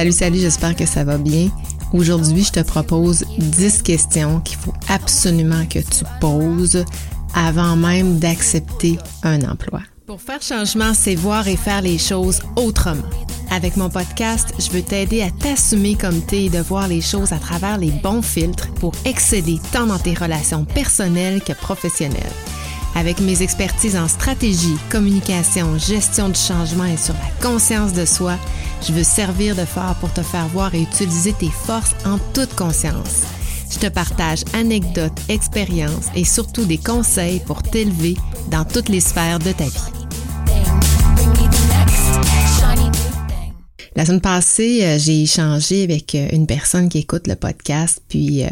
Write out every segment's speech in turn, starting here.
Salut, salut, j'espère que ça va bien. Aujourd'hui, je te propose 10 questions qu'il faut absolument que tu poses avant même d'accepter un emploi. Pour faire changement, c'est voir et faire les choses autrement. Avec mon podcast, je veux t'aider à t'assumer comme t'es et de voir les choses à travers les bons filtres pour exceller tant dans tes relations personnelles que professionnelles. Avec mes expertises en stratégie, communication, gestion du changement et sur la conscience de soi, je veux servir de phare pour te faire voir et utiliser tes forces en toute conscience. Je te partage anecdotes, expériences et surtout des conseils pour t'élever dans toutes les sphères de ta vie. La semaine passée, euh, j'ai échangé avec euh, une personne qui écoute le podcast, puis euh,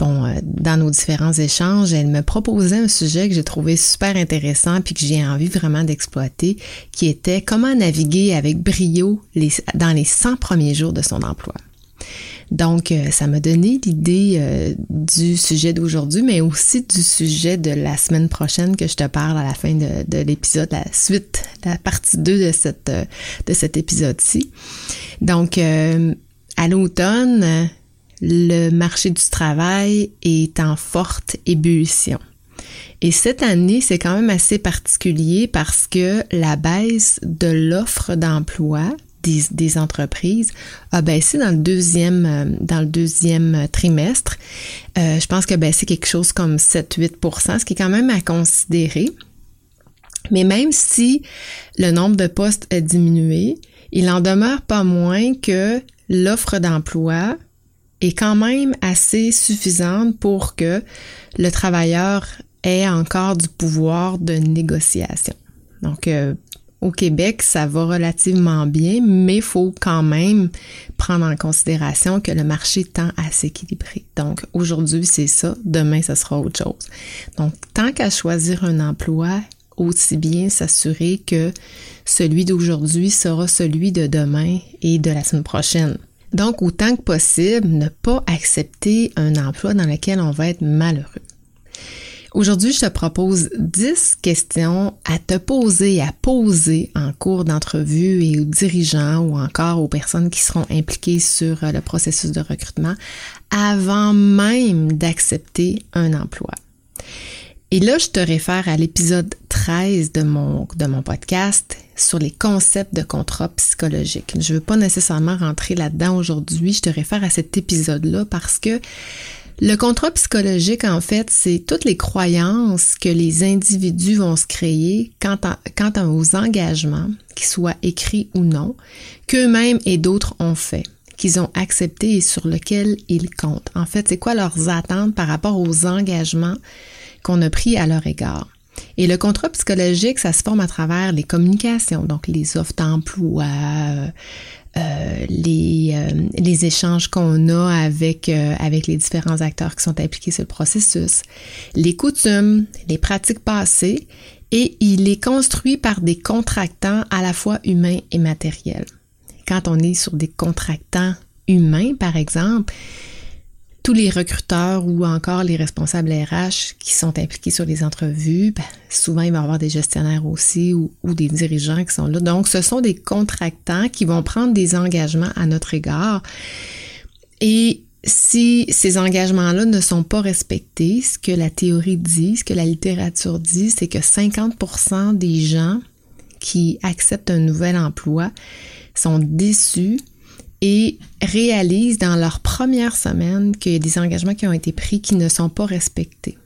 bon, dans nos différents échanges, elle me proposait un sujet que j'ai trouvé super intéressant puis que j'ai envie vraiment d'exploiter, qui était comment naviguer avec brio dans les 100 premiers jours de son emploi. Donc, euh, ça m'a donné l'idée euh, du sujet d'aujourd'hui, mais aussi du sujet de la semaine prochaine que je te parle à la fin de, l'épisode, la suite, la partie 2 de, cette, euh, de cet épisode-ci. Donc, à l'automne, le marché du travail est en forte ébullition. Et cette année, c'est quand même assez particulier parce que la baisse de l'offre d'emploi des, entreprises a baissé dans le deuxième, euh, dans le deuxième trimestre. Euh, je pense que a baissé quelque chose comme 7-8% ce qui est quand même à considérer. Mais même si le nombre de postes a diminué, il en demeure pas moins que l'offre d'emploi est quand même assez suffisante pour que le travailleur ait encore du pouvoir de négociation. Donc, euh, au Québec, ça va relativement bien, mais il faut quand même prendre en considération que le marché tend à s'équilibrer. Donc aujourd'hui, c'est ça, demain, ça sera autre chose. Donc, tant qu'à choisir un emploi, aussi bien s'assurer que celui d'aujourd'hui sera celui de demain et de la semaine prochaine. Donc, autant que possible, ne pas accepter un emploi dans lequel on va être malheureux. Aujourd'hui, je te propose 10 questions à te poser, à poser en cours d'entrevue et aux dirigeants ou encore aux personnes qui seront impliquées sur euh, le processus de recrutement avant même d'accepter un emploi. Et là, je te réfère à l'épisode 13 de mon, de mon podcast sur les concepts de contrat psychologique. Je ne veux pas nécessairement rentrer là-dedans aujourd'hui. Je te réfère à cet épisode-là parce que le contrat psychologique, en fait, c'est toutes les croyances que les individus vont se créer quant, à, aux engagements, qu'ils soient écrits ou non, qu'eux-mêmes et d'autres ont fait, qu'ils ont accepté et sur lesquels ils comptent. En fait, c'est quoi leurs attentes par rapport aux engagements qu'on a pris à leur égard? Et le contrat psychologique, ça se forme à travers les communications, donc les offres d'emploi, euh, les, euh, les échanges qu'on a avec, euh, avec les différents acteurs qui sont impliqués sur le processus, les coutumes, les pratiques passées, et il est construit par des contractants à la fois humains et matériels. Quand on est sur des contractants humains, par exemple, tous les recruteurs ou encore les responsables RH qui sont impliqués sur les entrevues, ben, souvent il va y avoir des gestionnaires aussi ou, des dirigeants qui sont là. Donc, ce sont des contractants qui vont prendre des engagements à notre égard. Et si ces engagements-là ne sont pas respectés, ce que la théorie dit, ce que la littérature dit, c'est que 50% des gens qui acceptent un nouvel emploi sont déçus et réalisent dans leur première semaine qu'il y a des engagements qui ont été pris qui ne sont pas respectés.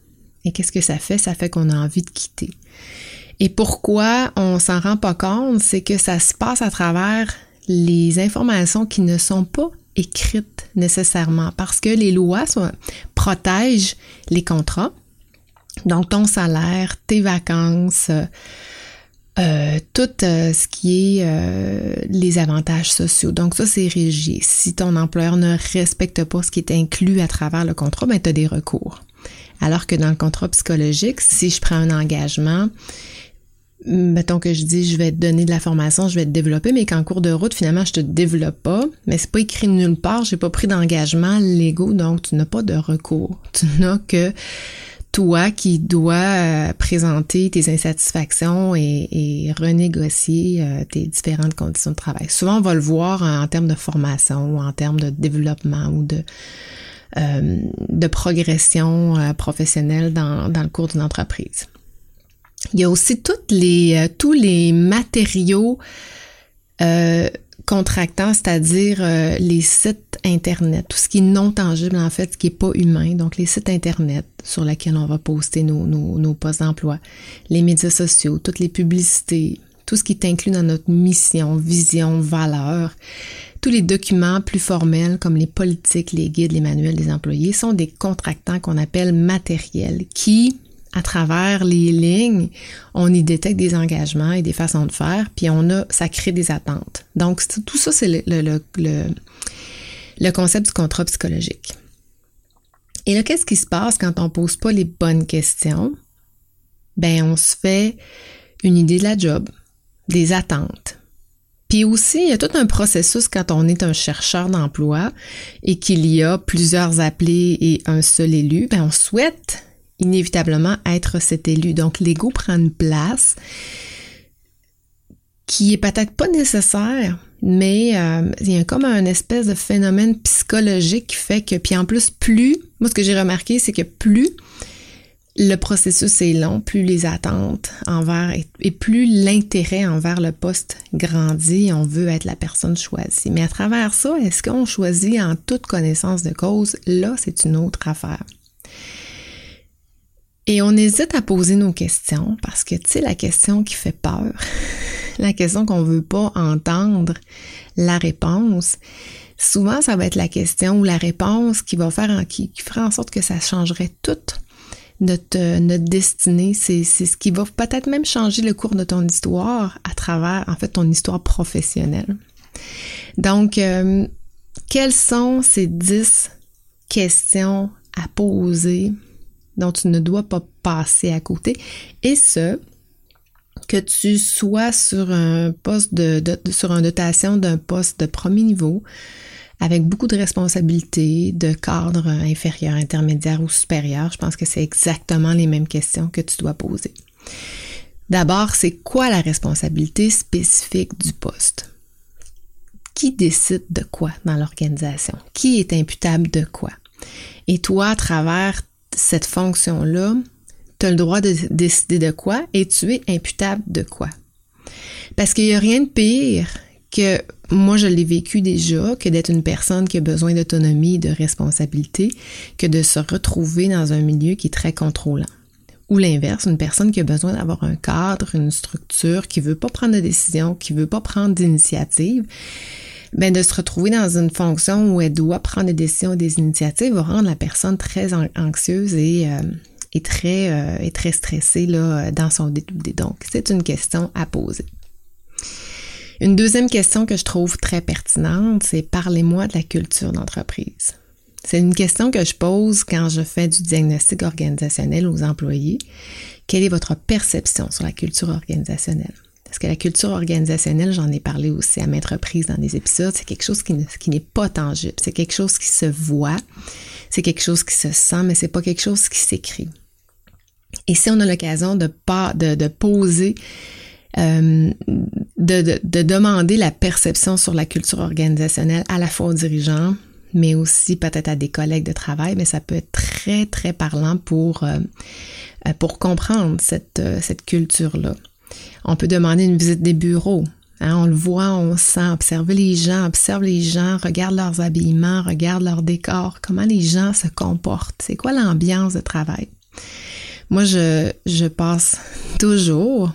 Et qu'est-ce que ça fait? Ça fait qu'on a envie de quitter. Et pourquoi on s'en rend pas compte? C'est que ça se passe à travers les informations qui ne sont pas écrites nécessairement parce que les lois protègent les contrats. Donc ton salaire, tes vacances, euh, tout euh, ce qui est euh, les avantages sociaux. Donc ça, c'est régi. Si ton employeur ne respecte pas ce qui est inclus à travers le contrat, ben, tu des recours. Alors que dans le contrat psychologique, si je prends un engagement, mettons que je dis je vais te donner de la formation, je vais te développer, mais qu'en cours de route, finalement, je te développe pas, mais c'est pas écrit nulle part, j'ai pas pris d'engagement légaux, donc tu n'as pas de recours. Tu n'as que toi qui dois euh, présenter tes insatisfactions et, renégocier euh, tes différentes conditions de travail. Souvent, on va le voir en, termes de formation ou en termes de développement ou de, euh, de progression professionnelle dans, dans le cours d'une entreprise. Il y a aussi toutes les, tous les matériaux contractants, c'est-à-dire euh, les sites Internet, tout ce qui est non tangible en fait, ce qui n'est pas humain, donc les sites Internet sur lesquels on va poster nos, nos, nos postes d'emploi, les médias sociaux, toutes les publicités, tout ce qui est inclus dans notre mission, vision, valeur, tous les documents plus formels comme les politiques, les guides, les manuels des employés sont des contractants qu'on appelle matériels qui à travers les lignes, on y détecte des engagements et des façons de faire, puis on a, ça crée des attentes. Donc, tout ça, c'est le, concept du contrat psychologique. Et là, qu'est-ce qui se passe quand on pose pas les bonnes questions? Ben, on se fait une idée de la job, des attentes. Puis aussi, il y a tout un processus quand on est un chercheur d'emploi et qu'il y a plusieurs appelés et un seul élu, ben on souhaite inévitablement être cet élu. Donc, l'ego prend une place qui est peut-être pas nécessaire, mais euh, il y a comme un espèce de phénomène psychologique qui fait que, puis en plus, plus, moi ce que j'ai remarqué, c'est que plus le processus est long, plus les attentes envers et, plus l'intérêt envers le poste grandit, on veut être la personne choisie. Mais à travers ça, est-ce qu'on choisit en toute connaissance de cause? Là, c'est une autre affaire. Et on hésite à poser nos questions parce que, tu sais, la question qui fait peur, la question qu'on veut pas entendre la réponse, souvent ça va être la question ou la réponse qui va faire, en, qui, qui fera en sorte que ça changerait toute notre, destinée. C'est, c'est ce qui va peut-être même changer le cours de ton histoire à travers, en fait, ton histoire professionnelle. Donc, euh, quelles sont ces dix questions à poser dont tu ne dois pas passer à côté. Et ce, que tu sois sur un poste de, sur une dotation d'un poste de premier niveau, avec beaucoup de responsabilités, de cadre inférieur, intermédiaire ou supérieur, je pense que c'est exactement les mêmes questions que tu dois poser. D'abord, c'est quoi la responsabilité spécifique du poste? Qui décide de quoi dans l'organisation? Qui est imputable de quoi? Et toi, à travers cette fonction-là, tu as le droit de décider de quoi et tu es imputable de quoi. Parce qu'il n'y a rien de pire que moi je l'ai vécu déjà, que d'être une personne qui a besoin d'autonomie, de responsabilité, que de se retrouver dans un milieu qui est très contrôlant. Ou l'inverse, une personne qui a besoin d'avoir un cadre, une structure, qui veut pas prendre de décision, qui veut pas prendre d'initiative, ben de se retrouver dans une fonction où elle doit prendre des décisions, des initiatives, va rendre la personne très anxieuse et, euh, très euh, très stressée là, dans son détoudé. Donc, c'est une question à poser. Une deuxième question que je trouve très pertinente, c'est parlez-moi de la culture d'entreprise. C'est une question que je pose quand je fais du diagnostic organisationnel aux employés. Quelle est votre perception sur la culture organisationnelle? Parce que la culture organisationnelle, j'en ai parlé aussi à maintes reprises dans des épisodes, c'est quelque chose qui, n'est pas tangible. C'est quelque chose qui se voit, c'est quelque chose qui se sent, mais c'est pas quelque chose qui s'écrit. Et si on a l'occasion de, poser euh, de, de, demander la perception sur la culture organisationnelle à la fois aux dirigeants, mais aussi peut-être à des collègues de travail, mais ça peut être très, très parlant pour, euh, pour comprendre euh, cette culture-là. On peut demander une visite des bureaux. Hein, on le voit, on sent, observer les gens, observe les gens, regarde leurs habillements, regarde leur décor, comment les gens se comportent, c'est quoi l'ambiance de travail? Moi, je, je passe toujours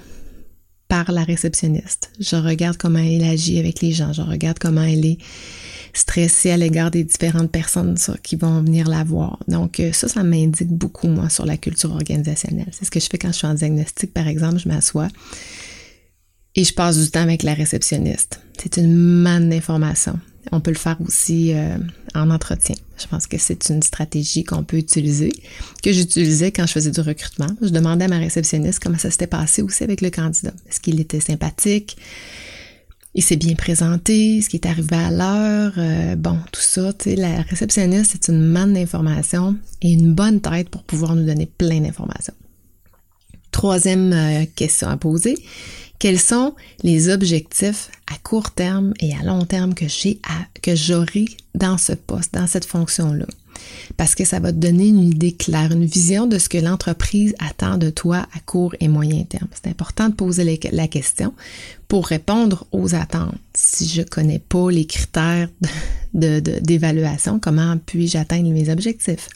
par la réceptionniste. Je regarde comment elle agit avec les gens, je regarde comment elle est stressée à l'égard des différentes personnes qui vont venir la voir. Donc euh, ça, ça m'indique beaucoup, moi, sur la culture organisationnelle. C'est ce que je fais quand je suis en diagnostic, par exemple, je m'assois et je passe du temps avec la réceptionniste. C'est une manne d'informations. On peut le faire aussi euh, en entretien. Je pense que c'est une stratégie qu'on peut utiliser, que j'utilisais quand je faisais du recrutement. Je demandais à ma réceptionniste comment ça s'était passé aussi avec le candidat. Est-ce qu'il était sympathique? Il s'est bien présenté, ce qui est arrivé à l'heure, euh, bon, tout ça, tu sais, la réceptionniste, c'est une manne d'informations et une bonne tête pour pouvoir nous donner plein d'informations. Troisième euh, question à poser, quels sont les objectifs à court terme et à long terme que j'ai que j'aurai dans ce poste, dans cette fonction-là? Parce que ça va te donner une idée claire, une vision de ce que l'entreprise attend de toi à court et moyen terme. C'est important de poser la question pour répondre aux attentes. Si je connais pas les critères d'évaluation, comment puis-je atteindre mes objectifs?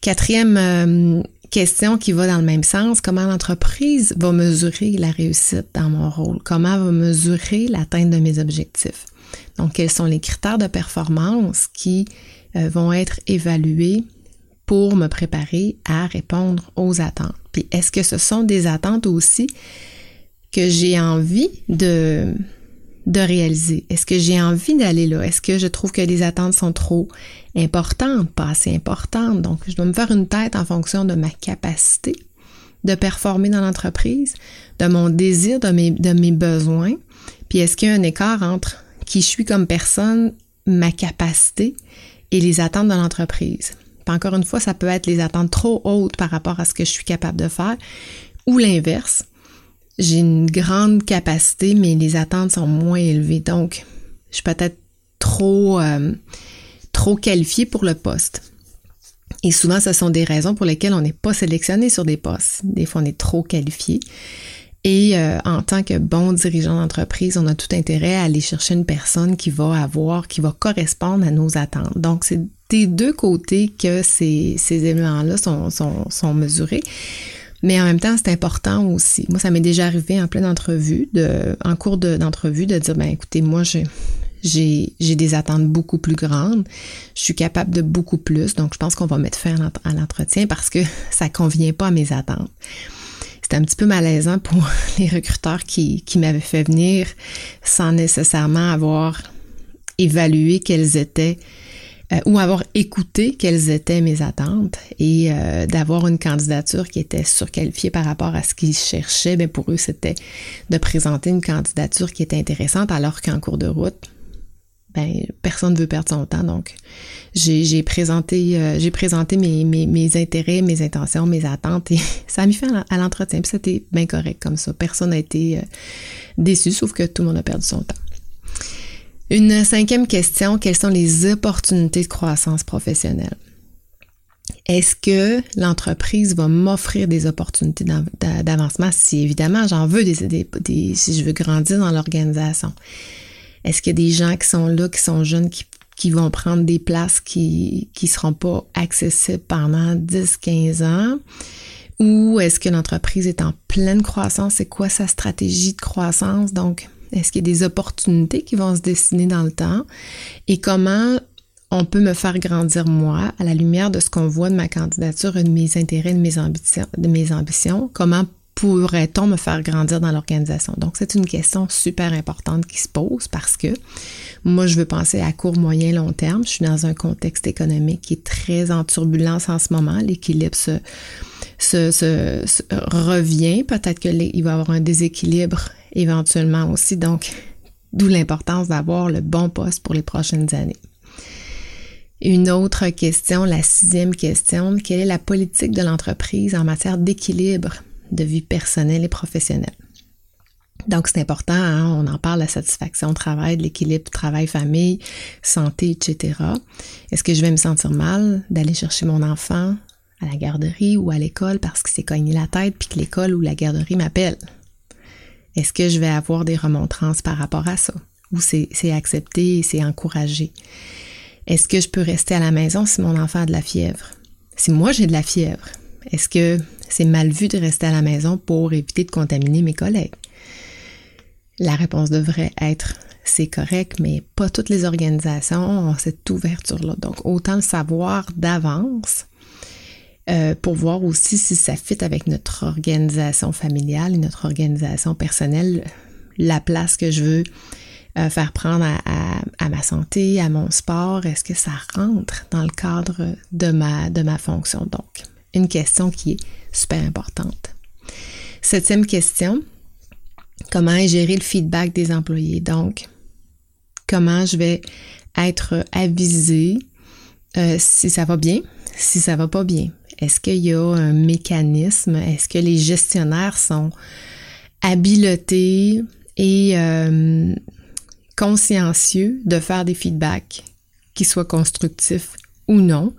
Quatrième euh, question qui va dans le même sens, comment l'entreprise va mesurer la réussite dans mon rôle? Comment va mesurer l'atteinte de mes objectifs? Donc, quels sont les critères de performance qui euh, vont être évalués pour me préparer à répondre aux attentes? Puis, est-ce que ce sont des attentes aussi que j'ai envie de, de réaliser? Est-ce que j'ai envie d'aller là? Est-ce que je trouve que les attentes sont trop importantes, pas assez importantes? Donc, je dois me faire une tête en fonction de ma capacité de performer dans l'entreprise, de mon désir, de mes, de mes besoins. Puis, est-ce qu'il y a un écart entre qui je suis comme personne, ma capacité et les attentes de l'entreprise? Encore une fois, ça peut être les attentes trop hautes par rapport à ce que je suis capable de faire ou l'inverse j'ai une grande capacité, mais les attentes sont moins élevées. Donc, je suis peut-être trop, euh, trop qualifiée pour le poste. Et souvent, ce sont des raisons pour lesquelles on n'est pas sélectionné sur des postes. Des fois, on est trop qualifié. Et euh, en tant que bon dirigeant d'entreprise, on a tout intérêt à aller chercher une personne qui va avoir, qui va correspondre à nos attentes. Donc, c'est des deux côtés que ces, ces éléments-là sont, sont, sont mesurés. Mais en même temps, c'est important aussi. Moi, ça m'est déjà arrivé en pleine entrevue, en cours d'entrevue, de, dire, ben écoutez, moi, j'ai, j'ai des attentes beaucoup plus grandes. Je suis capable de beaucoup plus. Donc, je pense qu'on va mettre fin à l'entretien parce que ça convient pas à mes attentes. C'était un petit peu malaisant pour les recruteurs qui, qui m'avaient fait venir sans nécessairement avoir évalué quelles étaient euh, ou avoir écouté quelles étaient mes attentes et euh, d'avoir une candidature qui était surqualifiée par rapport à ce qu'ils cherchaient, bien pour eux, c'était de présenter une candidature qui était intéressante alors qu'en cours de route, ben, personne ne veut perdre son temps. Donc, j'ai présenté, euh, j'ai présenté mes, mes, mes, intérêts, mes intentions, mes attentes et ça a mis à l'entretien. Puis c'était bien correct comme ça. Personne n'a été déçu, sauf que tout le monde a perdu son temps. Une cinquième question, quelles sont les opportunités de croissance professionnelle? Est-ce que l'entreprise va m'offrir des opportunités d'avancement si évidemment j'en veux des, des, si je veux grandir dans l'organisation? Est-ce qu'il y a des gens qui sont là, qui sont jeunes, qui, qui vont prendre des places qui ne seront pas accessibles pendant 10-15 ans? Ou est-ce que l'entreprise est en pleine croissance? C'est quoi sa stratégie de croissance? Donc, est-ce qu'il y a des opportunités qui vont se dessiner dans le temps? Et comment on peut me faire grandir moi à la lumière de ce qu'on voit de ma candidature de mes intérêts, de mes ambitions, de mes ambitions? Comment pourrait-on me faire grandir dans l'organisation? Donc, c'est une question super importante qui se pose parce que moi, je veux penser à court, moyen, long terme. Je suis dans un contexte économique qui est très en turbulence en ce moment. L'équilibre se, se, revient. Peut-être qu'il va y avoir un déséquilibre éventuellement aussi. Donc, d'où l'importance d'avoir le bon poste pour les prochaines années. Une autre question, la sixième question, quelle est la politique de l'entreprise en matière d'équilibre de vie personnelle et professionnelle? Donc, c'est important, hein, on en parle, la satisfaction au travail, de l'équilibre travail-famille, santé, etc. Est-ce que je vais me sentir mal d'aller chercher mon enfant à la garderie ou à l'école parce qu'il s'est cogné la tête puis que l'école ou la garderie m'appelle? Est-ce que je vais avoir des remontrances par rapport à ça? Ou c'est accepté c'est encouragé? Est-ce que je peux rester à la maison si mon enfant a de la fièvre? Si moi j'ai de la fièvre, est-ce que c'est mal vu de rester à la maison pour éviter de contaminer mes collègues? La réponse devrait être c'est correct, mais pas toutes les organisations ont cette ouverture-là. Donc, autant le savoir d'avance euh, pour voir aussi si ça fit avec notre organisation familiale et notre organisation personnelle, la place que je veux euh, faire prendre à, ma santé, à mon sport, est-ce que ça rentre dans le cadre de ma, de ma fonction? Donc, une question qui est super importante. Septième question, comment géré le feedback des employés? Donc, comment je vais être avisé euh, si ça va bien, si ça va pas bien? Est-ce qu'il y a un mécanisme? Est-ce que les gestionnaires sont habiletés et euh, consciencieux de faire des feedbacks qui soient constructifs ou non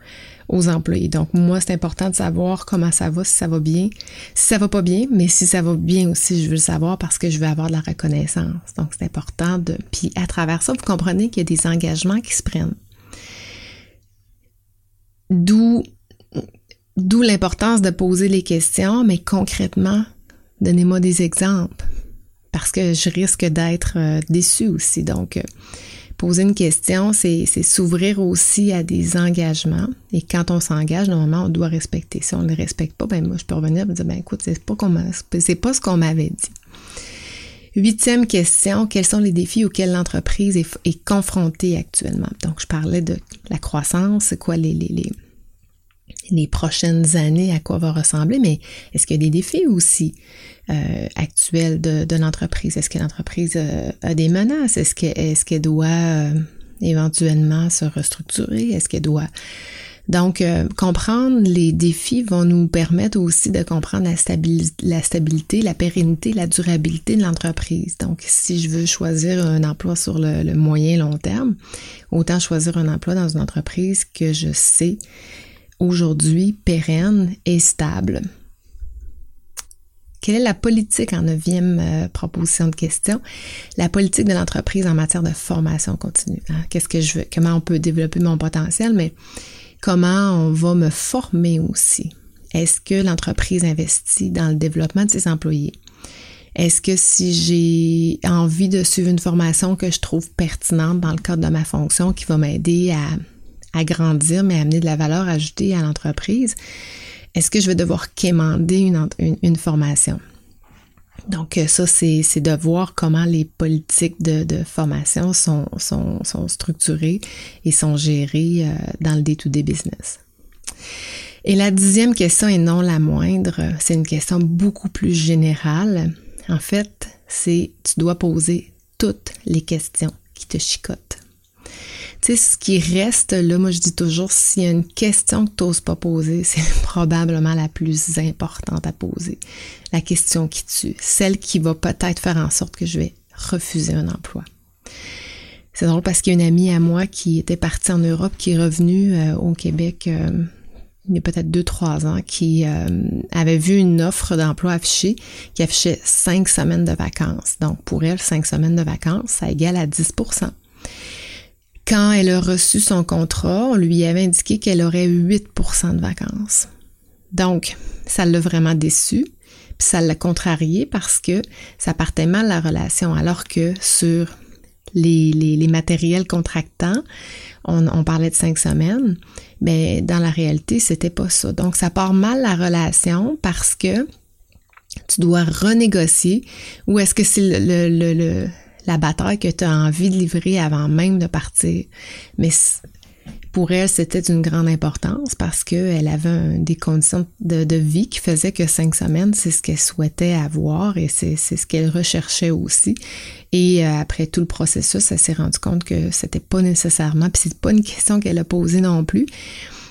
aux employés? Donc, moi, c'est important de savoir comment ça va, si ça va bien, si ça va pas bien, mais si ça va bien aussi, je veux le savoir parce que je veux avoir de la reconnaissance. Donc, c'est important de... Puis, à travers ça, vous comprenez qu'il y a des engagements qui se prennent. D'où, d'où l'importance de poser les questions, mais concrètement, donnez-moi des exemples parce que je risque d'être euh, déçue aussi. Donc, euh, poser une question, c'est s'ouvrir aussi à des engagements. Et quand on s'engage, normalement, on doit respecter. Si on ne les respecte pas, ben moi, je peux revenir et me dire, ben écoute, c'est pas, pas ce qu'on m'avait dit. Huitième question, quels sont les défis auxquels l'entreprise est, confrontée actuellement? Donc, je parlais de la croissance, c'est quoi les, les, les, les prochaines années, à quoi va ressembler, mais est-ce qu'il y a des défis aussi euh, actuels de, l'entreprise? Est-ce que l'entreprise euh, a des menaces? Est-ce qu'elle doit euh, éventuellement se restructurer? Est-ce qu'elle doit... Donc, comprendre les défis vont nous permettre aussi de comprendre la, la stabilité, la pérennité, la durabilité de l'entreprise. Donc, si je veux choisir un emploi sur le, le moyen long terme, autant choisir un emploi dans une entreprise que je sais aujourd'hui pérenne et stable? Quelle est la politique en neuvième euh, proposition de question? La politique de l'entreprise en matière de formation continue? Hein? Qu'est-ce que je veux? Comment on peut développer mon potentiel, mais comment on va me former aussi? Est-ce que l'entreprise investit dans le développement de ses employés? Est-ce que si j'ai envie de suivre une formation que je trouve pertinente dans le cadre de ma fonction qui va m'aider à à grandir, mais amener de la valeur ajoutée à l'entreprise, est-ce que je vais devoir quémander une, une, formation? Donc, euh, ça, c'est de voir comment les politiques de, formation sont, sont, sont, structurées et sont gérées euh, dans le day-to-day business. Et la dixième question, et non la moindre, c'est une question beaucoup plus générale. En fait, c'est tu dois poser toutes les questions qui te chicotent. Tu sais, ce qui reste là, moi je dis toujours, s'il y a une question que tu n'oses pas poser, c'est probablement la plus importante à poser. La question qui tue. Celle qui va peut-être faire en sorte que je vais refuser un emploi. C'est drôle parce qu'il y a une amie à moi qui était partie en Europe, qui est revenue euh, au Québec euh, il y a peut-être deux, trois ans, qui euh, avait vu une offre d'emploi affichée qui affichait cinq semaines de vacances. Donc, pour elle, cinq semaines de vacances, ça égale à 10 quand elle a reçu son contrat, on lui avait indiqué qu'elle aurait 8% de vacances. Donc, ça l'a vraiment déçue, puis ça l'a contrarié parce que ça partait mal la relation, alors que sur les, matériels contractants, on, parlait de cinq semaines, mais dans la réalité, c'était pas ça. Donc, ça part mal la relation parce que tu dois renégocier ou est-ce que c'est le la bataille que tu as envie de livrer avant même de partir. Mais pour elle, c'était d'une grande importance parce qu'elle avait des conditions de, vie qui faisaient que cinq semaines, c'est ce qu'elle souhaitait avoir et c'est ce qu'elle recherchait aussi. Et euh, après tout le processus, elle s'est rendue compte que c'était pas nécessairement, puis c'est pas une question qu'elle a posée non plus,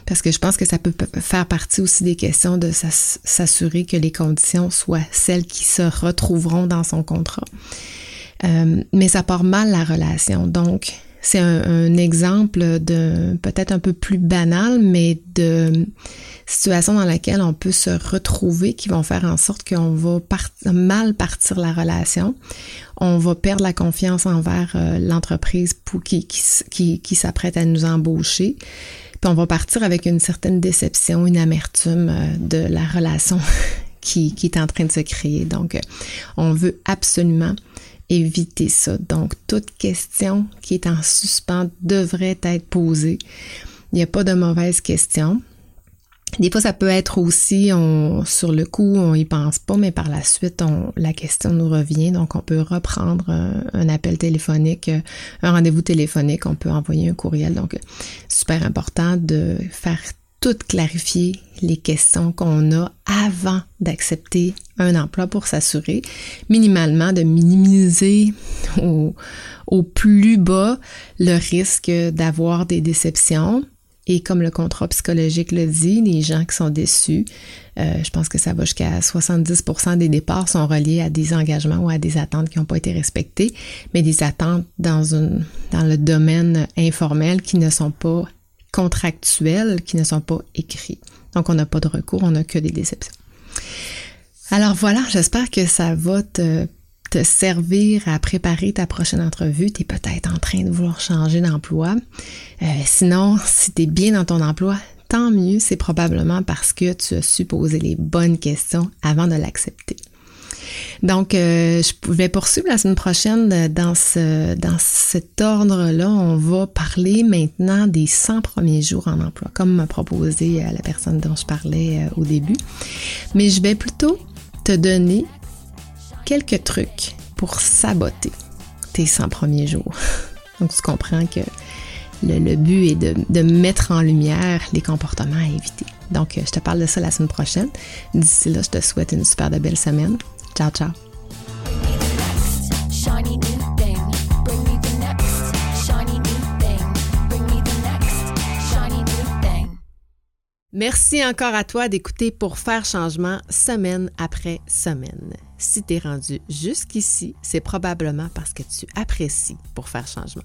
parce que je pense que ça peut faire partie aussi des questions de s'assurer que les conditions soient celles qui se retrouveront dans son contrat. Euh, mais ça part mal la relation. Donc, c'est un, exemple de peut-être un peu plus banal, mais de situation dans laquelle on peut se retrouver qui vont faire en sorte qu'on va mal partir la relation. On va perdre la confiance envers euh, l'entreprise qui, qui, qui, s'apprête à nous embaucher. Puis on va partir avec une certaine déception, une amertume euh, de la relation qui, qui est en train de se créer. Donc, on veut absolument éviter ça. Donc, toute question qui est en suspens devrait être posée. Il n'y a pas de mauvaise question. Des fois, ça peut être aussi, on, sur le coup, on y pense pas, mais par la suite, on, la question nous revient. Donc, on peut reprendre un, appel téléphonique, un rendez-vous téléphonique, on peut envoyer un courriel. Donc, super important de faire toutes clarifier les questions qu'on a avant d'accepter un emploi pour s'assurer minimalement de minimiser au, au, plus bas le risque d'avoir des déceptions. Et comme le contrat psychologique le dit, les gens qui sont déçus, euh, je pense que ça va jusqu'à 70% des départs sont reliés à des engagements ou à des attentes qui n'ont pas été respectées, mais des attentes dans, une, dans le domaine informel qui ne sont pas contractuels qui ne sont pas écrits. Donc, on n'a pas de recours, on n'a que des déceptions. Alors voilà, j'espère que ça va te, servir à préparer ta prochaine entrevue. Tu es peut-être en train de vouloir changer d'emploi. Euh, sinon, si tu es bien dans ton emploi, tant mieux, c'est probablement parce que tu as su poser les bonnes questions avant de l'accepter. Donc, euh, je vais poursuivre la semaine prochaine dans, ce, dans cet ordre-là. On va parler maintenant des 100 premiers jours en emploi, comme m'a proposé euh, la personne dont je parlais euh, au début. Mais je vais plutôt te donner quelques trucs pour saboter tes 100 premiers jours. Donc, tu comprends que le, but est de, mettre en lumière les comportements à éviter. Donc, je te parle de ça la semaine prochaine. D'ici là, je te souhaite une super de belle semaine. Ciao, ciao. Merci encore à toi d'écouter pour faire changement semaine après semaine. Si tu es rendu jusqu'ici, c'est probablement parce que tu apprécies pour faire changement.